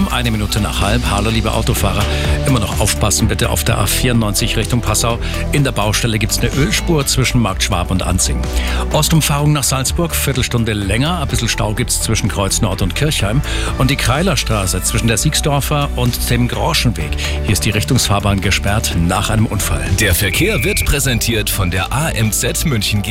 um eine Minute nach halb. Hallo, liebe Autofahrer. Immer noch aufpassen bitte auf der A94 Richtung Passau. In der Baustelle gibt es eine Ölspur zwischen Markt Schwab und Anzing. Ostumfahrung nach Salzburg, Viertelstunde länger. Ein bisschen Stau gibt es zwischen Kreuz Nord und Kirchheim. Und die Kreilerstraße zwischen der Siegsdorfer und dem Groschenweg. Hier ist die Richtungsfahrbahn gesperrt nach einem Unfall. Der Verkehr wird präsentiert von der AMZ München